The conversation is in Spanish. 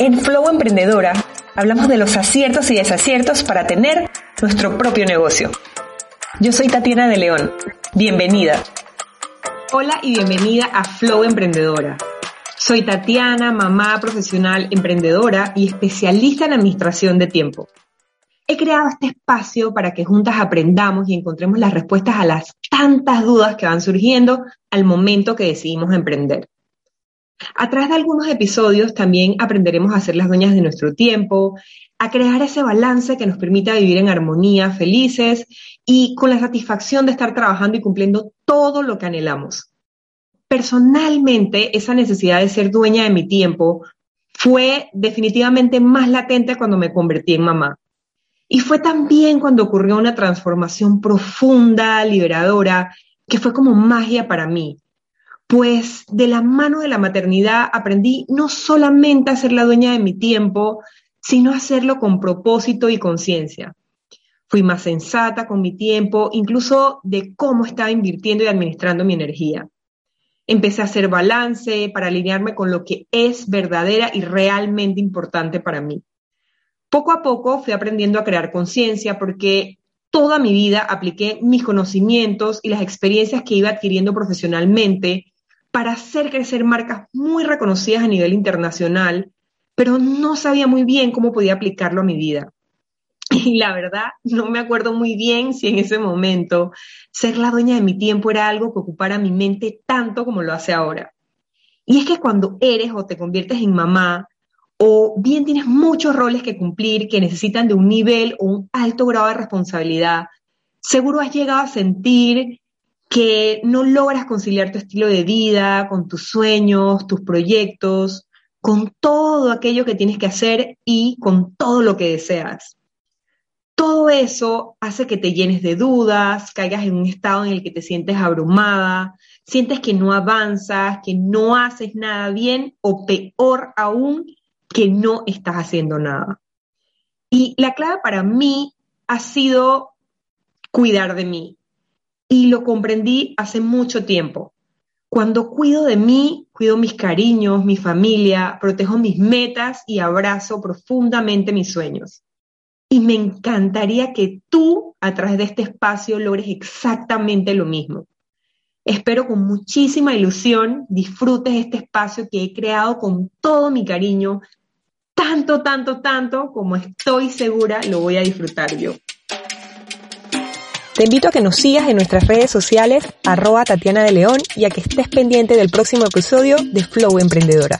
En Flow Emprendedora hablamos de los aciertos y desaciertos para tener nuestro propio negocio. Yo soy Tatiana de León. Bienvenida. Hola y bienvenida a Flow Emprendedora. Soy Tatiana, mamá profesional emprendedora y especialista en administración de tiempo. He creado este espacio para que juntas aprendamos y encontremos las respuestas a las tantas dudas que van surgiendo al momento que decidimos emprender. A través de algunos episodios también aprenderemos a ser las dueñas de nuestro tiempo, a crear ese balance que nos permita vivir en armonía, felices y con la satisfacción de estar trabajando y cumpliendo todo lo que anhelamos. Personalmente, esa necesidad de ser dueña de mi tiempo fue definitivamente más latente cuando me convertí en mamá. Y fue también cuando ocurrió una transformación profunda, liberadora, que fue como magia para mí pues de la mano de la maternidad aprendí no solamente a ser la dueña de mi tiempo, sino a hacerlo con propósito y conciencia. Fui más sensata con mi tiempo, incluso de cómo estaba invirtiendo y administrando mi energía. Empecé a hacer balance para alinearme con lo que es verdadera y realmente importante para mí. Poco a poco fui aprendiendo a crear conciencia porque toda mi vida apliqué mis conocimientos y las experiencias que iba adquiriendo profesionalmente para hacer crecer marcas muy reconocidas a nivel internacional, pero no sabía muy bien cómo podía aplicarlo a mi vida. Y la verdad, no me acuerdo muy bien si en ese momento ser la dueña de mi tiempo era algo que ocupara mi mente tanto como lo hace ahora. Y es que cuando eres o te conviertes en mamá, o bien tienes muchos roles que cumplir que necesitan de un nivel o un alto grado de responsabilidad, seguro has llegado a sentir que no logras conciliar tu estilo de vida con tus sueños, tus proyectos, con todo aquello que tienes que hacer y con todo lo que deseas. Todo eso hace que te llenes de dudas, caigas en un estado en el que te sientes abrumada, sientes que no avanzas, que no haces nada bien o peor aún, que no estás haciendo nada. Y la clave para mí ha sido cuidar de mí, y lo comprendí hace mucho tiempo. Cuando cuido de mí, cuido mis cariños, mi familia, protejo mis metas y abrazo profundamente mis sueños. Y me encantaría que tú, a través de este espacio, logres exactamente lo mismo. Espero con muchísima ilusión disfrutes este espacio que he creado con todo mi cariño, tanto, tanto, tanto como estoy segura lo voy a disfrutar yo. Te invito a que nos sigas en nuestras redes sociales, arroba Tatiana de León, y a que estés pendiente del próximo episodio de Flow Emprendedora.